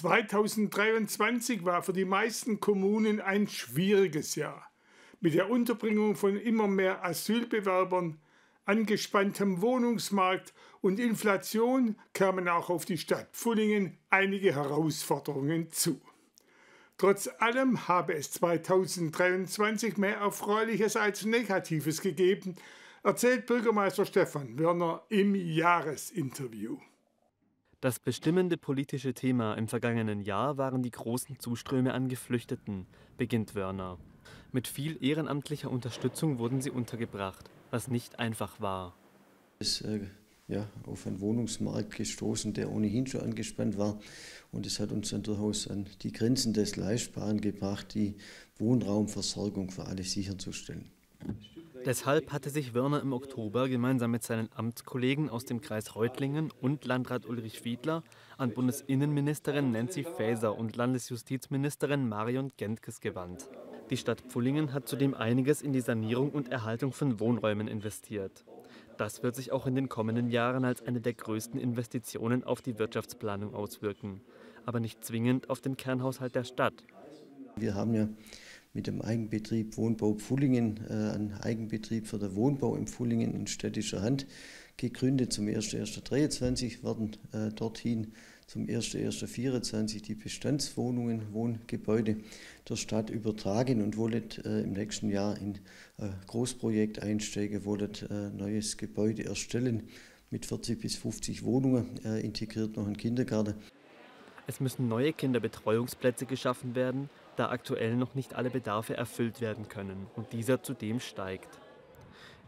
2023 war für die meisten Kommunen ein schwieriges Jahr. Mit der Unterbringung von immer mehr Asylbewerbern, angespanntem Wohnungsmarkt und Inflation kamen auch auf die Stadt Pfullingen einige Herausforderungen zu. Trotz allem habe es 2023 mehr Erfreuliches als Negatives gegeben, erzählt Bürgermeister Stefan Wörner im Jahresinterview. Das bestimmende politische Thema im vergangenen Jahr waren die großen Zuströme an Geflüchteten, beginnt Wörner. Mit viel ehrenamtlicher Unterstützung wurden sie untergebracht, was nicht einfach war. Es äh, ja, auf einen Wohnungsmarkt gestoßen, der ohnehin schon angespannt war. Und es hat uns dann durchaus an die Grenzen des Leistbaren gebracht, die Wohnraumversorgung für alle sicherzustellen. Deshalb hatte sich Wörner im Oktober gemeinsam mit seinen Amtskollegen aus dem Kreis Reutlingen und Landrat Ulrich Fiedler an Bundesinnenministerin Nancy Faeser und Landesjustizministerin Marion Gentges gewandt. Die Stadt Pfullingen hat zudem einiges in die Sanierung und Erhaltung von Wohnräumen investiert. Das wird sich auch in den kommenden Jahren als eine der größten Investitionen auf die Wirtschaftsplanung auswirken, aber nicht zwingend auf den Kernhaushalt der Stadt. Wir haben ja mit dem Eigenbetrieb Wohnbau Pfullingen, äh, einen Eigenbetrieb für den Wohnbau in Pfullingen in städtischer Hand gegründet. Zum 01.01.2023 werden äh, dorthin zum 01.01.2024 die Bestandswohnungen, Wohngebäude der Stadt übertragen und wollen äh, im nächsten Jahr in ein Großprojekt einsteigen, wollen ein neues Gebäude erstellen mit 40 bis 50 Wohnungen, äh, integriert noch ein Kindergarten. Es müssen neue Kinderbetreuungsplätze geschaffen werden da aktuell noch nicht alle Bedarfe erfüllt werden können und dieser zudem steigt.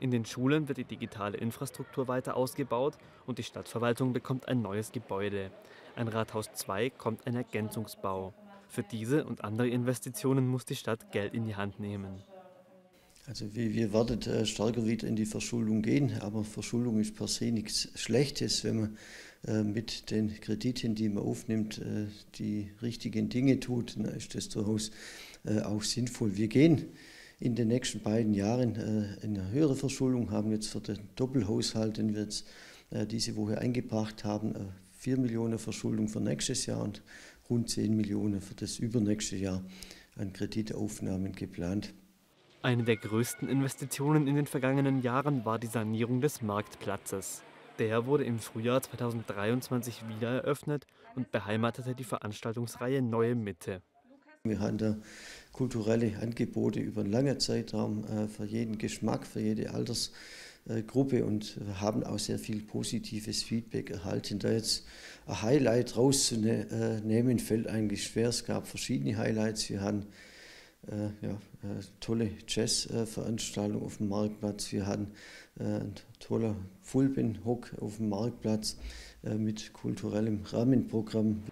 In den Schulen wird die digitale Infrastruktur weiter ausgebaut und die Stadtverwaltung bekommt ein neues Gebäude. Ein Rathaus 2 kommt ein Ergänzungsbau. Für diese und andere Investitionen muss die Stadt Geld in die Hand nehmen. Also wir, wir werden äh, stärker wieder in die Verschuldung gehen, aber Verschuldung ist per se nichts Schlechtes, wenn man äh, mit den Krediten, die man aufnimmt, äh, die richtigen Dinge tut, dann ist das durchaus auch sinnvoll. Wir gehen in den nächsten beiden Jahren in eine höhere Verschuldung, haben jetzt für den Doppelhaushalt, den wir jetzt diese Woche eingebracht haben, 4 Millionen Verschuldung für nächstes Jahr und rund 10 Millionen für das übernächste Jahr an Kreditaufnahmen geplant. Eine der größten Investitionen in den vergangenen Jahren war die Sanierung des Marktplatzes. Der wurde im Frühjahr 2023 wieder eröffnet und beheimatete die Veranstaltungsreihe Neue Mitte. Wir haben da kulturelle Angebote über einen langen Zeitraum äh, für jeden Geschmack, für jede Altersgruppe und haben auch sehr viel positives Feedback erhalten. Da jetzt ein Highlight rauszunehmen, fällt eigentlich schwer. Es gab verschiedene Highlights. Wir haben äh, ja, äh, tolle Jazzveranstaltung auf dem Marktplatz. Wir hatten äh, ein toller Fulben-Hock auf dem Marktplatz äh, mit kulturellem Rahmenprogramm.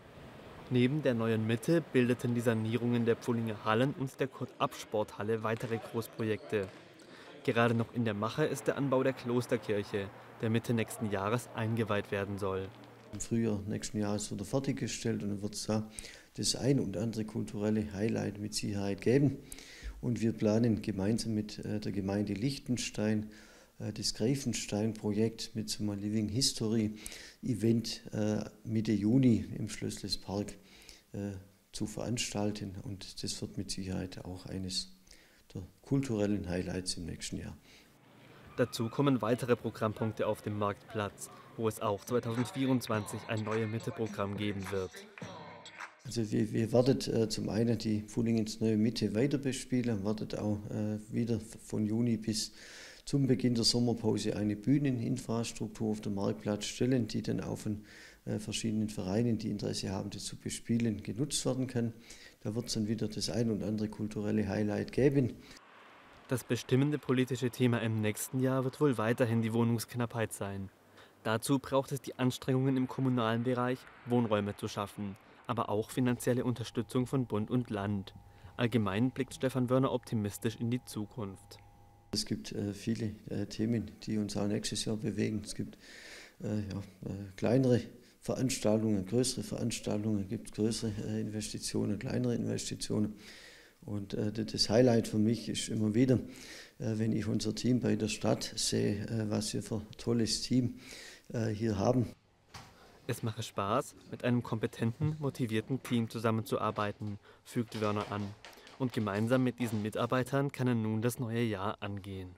Neben der neuen Mitte bildeten die Sanierungen der Pfullinger Hallen und der Kurt-Ab-Sporthalle weitere Großprojekte. Gerade noch in der Mache ist der Anbau der Klosterkirche, der Mitte nächsten Jahres eingeweiht werden soll. Im Frühjahr nächsten Jahres wird er fertiggestellt und dann wird es da das ein und andere kulturelle Highlight mit Sicherheit geben. Und wir planen gemeinsam mit äh, der Gemeinde Liechtenstein äh, das Greifenstein-Projekt mit einem Living History Event äh, Mitte Juni im Schlösslispark zu veranstalten. Und das wird mit Sicherheit auch eines der kulturellen Highlights im nächsten Jahr. Dazu kommen weitere Programmpunkte auf dem Marktplatz, wo es auch 2024 ein neues Mitte-Programm geben wird. Also wir, wir werden äh, zum einen die Fullingens neue Mitte weiter bespielen, werden auch äh, wieder von Juni bis zum Beginn der Sommerpause eine Bühneninfrastruktur auf dem Marktplatz stellen, die dann auch von äh, verschiedenen Vereinen, die Interesse haben, das zu bespielen, genutzt werden kann. Da wird es dann wieder das ein und andere kulturelle Highlight geben. Das bestimmende politische Thema im nächsten Jahr wird wohl weiterhin die Wohnungsknappheit sein. Dazu braucht es die Anstrengungen im kommunalen Bereich, Wohnräume zu schaffen aber auch finanzielle Unterstützung von Bund und Land. Allgemein blickt Stefan Wörner optimistisch in die Zukunft. Es gibt äh, viele äh, Themen, die uns auch nächstes Jahr bewegen. Es gibt äh, ja, äh, kleinere Veranstaltungen, größere Veranstaltungen, gibt größere äh, Investitionen, kleinere Investitionen. Und äh, das Highlight für mich ist immer wieder, wenn ich unser Team bei der Stadt sehe, was wir für ein tolles Team hier haben. Es mache Spaß, mit einem kompetenten, motivierten Team zusammenzuarbeiten, fügt Wörner an. Und gemeinsam mit diesen Mitarbeitern kann er nun das neue Jahr angehen.